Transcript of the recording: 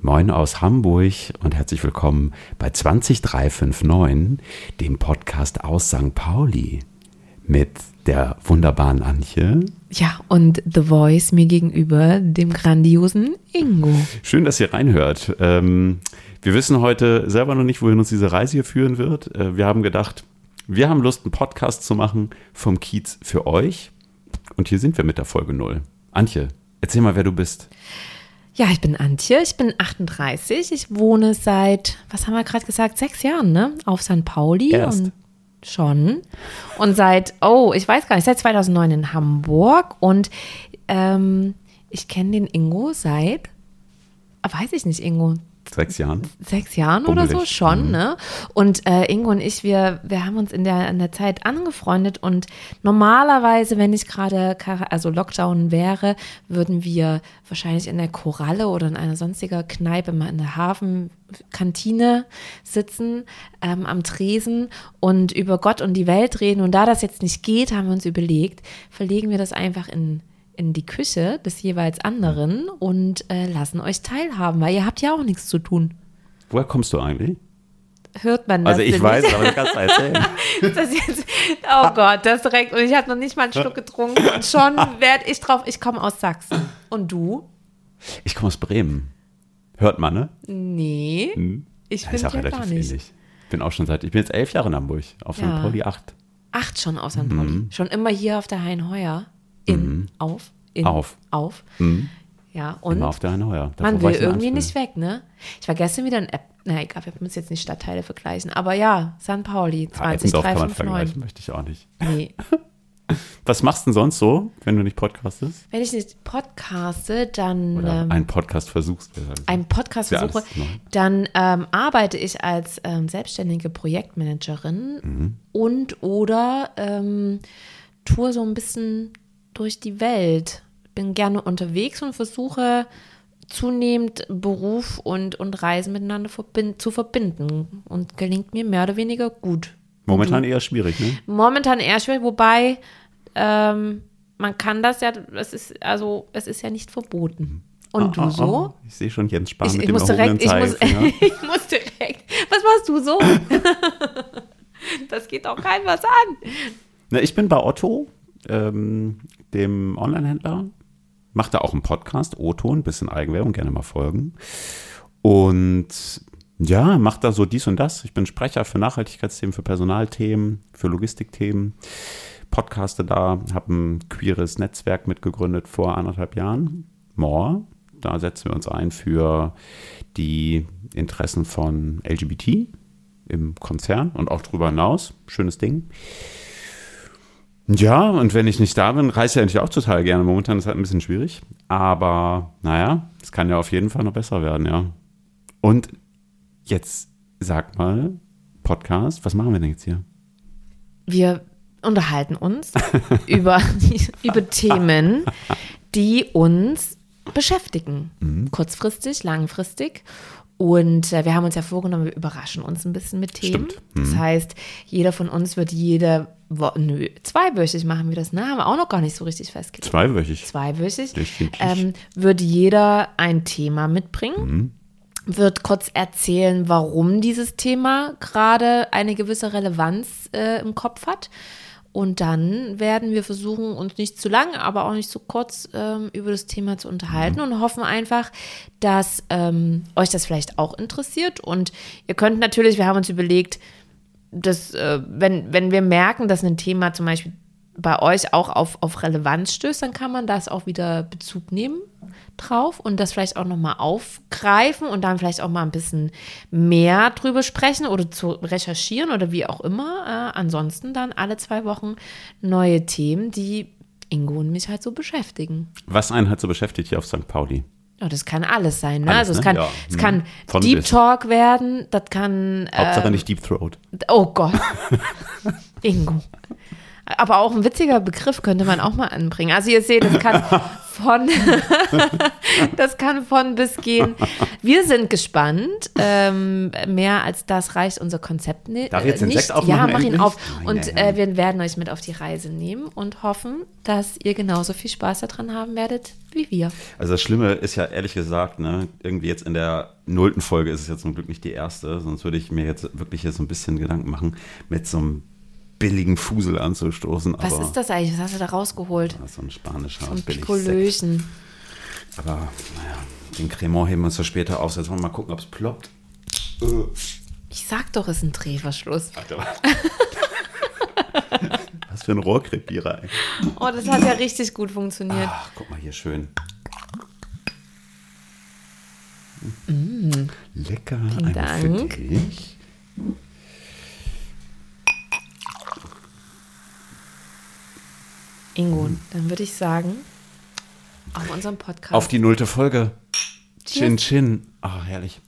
Moin aus Hamburg und herzlich willkommen bei 20359, dem Podcast aus St. Pauli mit der wunderbaren Antje. Ja, und The Voice mir gegenüber, dem grandiosen Ingo. Schön, dass ihr reinhört. Ähm, wir wissen heute selber noch nicht, wohin uns diese Reise hier führen wird. Äh, wir haben gedacht, wir haben Lust, einen Podcast zu machen vom Kiez für euch. Und hier sind wir mit der Folge 0. Antje, erzähl mal, wer du bist. Ja, ich bin Antje, ich bin 38. Ich wohne seit, was haben wir gerade gesagt, sechs Jahren, ne? Auf St. Pauli. Erst. Und schon. Und seit, oh, ich weiß gar nicht, seit 2009 in Hamburg. Und ähm, ich kenne den Ingo seit, ah, weiß ich nicht, Ingo, Sechs Jahren. sechs Jahren oder so Bummelig. schon, Mhm. ne? Und äh, Ingo und ich, wir, wir haben uns in der, in der Zeit angefreundet und normalerweise, wenn nicht gerade also Lockdown wäre, würden wir wahrscheinlich in der Koralle oder in einer sonstiger Kneipe mal in der Hafenkantine sitzen, ähm, am Tresen und über Gott und die Welt reden. Und da das jetzt nicht geht, haben wir uns überlegt, verlegen wir das einfach in in die Küche des jeweils anderen und äh, lassen euch teilhaben, weil ihr habt ja auch nichts zu tun. Woher kommst du eigentlich? Hört man das Also ich weiß, nicht? aber du kannst erzählen. Das jetzt, oh Gott, das direkt. Und ich habe noch nicht mal einen Schluck getrunken. Und schon werde ich drauf, ich komme aus Sachsen. Und du? Ich komme aus Bremen. Hört man, ne? Nee, ich Ja, bin ist auch ja gar relativ nicht. ähnlich. Ich bin auch schon seit, ich bin jetzt elf Jahre in Hamburg, auf Ja. St. Pauli 8. Acht schon aus St. Pauli. Schon immer hier auf der Heinheuer. In, auf, in, Auf. auf. Mhm. Ja, und Immer auf der Heinheuer. Davor man will irgendwie nicht weg, ne? Ich war gestern wieder in App. Na egal, wir müssen jetzt nicht Stadtteile vergleichen. Aber ja, St. Pauli, Ja, Eppendorf kann man vergleichen, 20359. möchte ich auch nicht. Nee, Was machst du denn sonst so, wenn du nicht podcastest? Wenn ich nicht podcaste, dann Oder ähm, einen Podcast versuchst? einen Podcast Ja, versuche, dann ähm, arbeite ich als ähm, selbstständige Projektmanagerin Mhm. und oder ähm, tour so ein bisschen durch die Welt. Bin gerne unterwegs und versuche zunehmend Beruf und, und Reisen miteinander verbind zu verbinden. Und gelingt mir mehr oder weniger gut. Momentan eher schwierig, ne? Momentan eher schwierig, wobei ähm, man kann das ja, es ist, also es ist ja nicht verboten. Und du Ah, ah, so? ah. Ich sehe schon Jens Spahn Ich, mit ich dem muss direkt, ich muss, ich muss direkt. Was machst du so? das geht auch keinem was an. Na, ich bin bei Otto, ähm, dem Online-Händler. Macht da auch einen Podcast, Otto, ein bisschen Eigenwerbung, gerne mal folgen. Und ja, macht da so dies und das. Ich bin Sprecher für Nachhaltigkeitsthemen, für Personalthemen, für Logistikthemen. Podcaste da, habe ein queeres Netzwerk mitgegründet vor anderthalb Jahren. More. Da setzen wir uns ein für die Interessen von LGBT im Konzern und auch darüber hinaus. Schönes Ding. Ja, und wenn ich nicht da bin, reise ich eigentlich auch total gerne. Momentan ist es halt ein bisschen schwierig. Aber naja, es kann ja auf jeden Fall noch besser werden, ja. Und jetzt sag mal, Podcast, was machen wir denn jetzt hier? Wir unterhalten uns über, über Themen, die uns beschäftigen. Mhm. Kurzfristig, langfristig. Und äh, wir haben uns ja vorgenommen, wir überraschen uns ein bisschen mit Themen. Stimmt. Mhm. Das heißt, jeder von uns wird jede Woche, nö, zweiwöchig machen wir das, ne? Haben wir auch noch gar nicht so richtig festgelegt. Zweiwöchig. zweiwöchig, ähm, wird jeder ein Thema mitbringen, wird kurz erzählen, warum dieses Thema gerade eine gewisse Relevanz äh, im Kopf hat. Und dann werden wir versuchen, uns nicht zu lang, aber auch nicht zu kurz ähm, über das Thema zu unterhalten und hoffen einfach, dass ähm, euch das vielleicht auch interessiert. Und ihr könnt natürlich, wir haben uns überlegt, dass, äh, wenn, wenn wir merken, dass ein Thema zum Beispiel bei euch auch auf, auf Relevanz stößt, dann kann man das auch wieder Bezug nehmen drauf und das vielleicht auch nochmal aufgreifen und dann vielleicht auch mal ein bisschen mehr drüber sprechen oder zu recherchieren oder wie auch immer. Äh, ansonsten dann alle zwei Wochen neue Themen, die Ingo und mich halt so beschäftigen. Was einen halt so beschäftigt hier auf St. Pauli? Ja, das kann alles sein. Ne? Alles, also es ne? kann, Ja. es Hm. kann Von Deep bis. Talk werden, das kann Hauptsache ähm, nicht Deep Throat. Oh Gott. Ingo. Aber auch ein witziger Begriff könnte man auch mal anbringen. Also ihr seht, es kann von, das kann von bis gehen. Wir sind gespannt. Ähm, mehr als das reicht unser Konzept ne Darf ich jetzt den nicht. Sekt aufmachen, ja, mach ihn auf. Und äh, wir werden euch mit auf die Reise nehmen und hoffen, dass ihr genauso viel Spaß daran haben werdet wie wir. Also das Schlimme ist ja ehrlich gesagt, ne, irgendwie jetzt in der nullten Folge ist es jetzt zum Glück nicht die erste, sonst würde ich mir jetzt wirklich jetzt so ein bisschen Gedanken machen, mit so einem billigen Fusel anzustoßen. Was ist das eigentlich? Was hast du da rausgeholt? Ist so ein spanischer So ein. Pikolöchen. Aber naja, den Cremant heben wir uns für später auf. Jetzt wollen wir mal gucken, ob es ploppt. Äh, Ich sag doch, es ist ein Drehverschluss. Alter. Was für ein Rohrkrepierer. Ey. Oh, das hat ja richtig gut funktioniert. Ach, guck mal hier schön. Lecker. Vielen einmal für Dank. dich. Ingo, dann würde ich sagen, auf unserem Podcast. Auf die nullte Folge. Chin Chin. Ah, herrlich.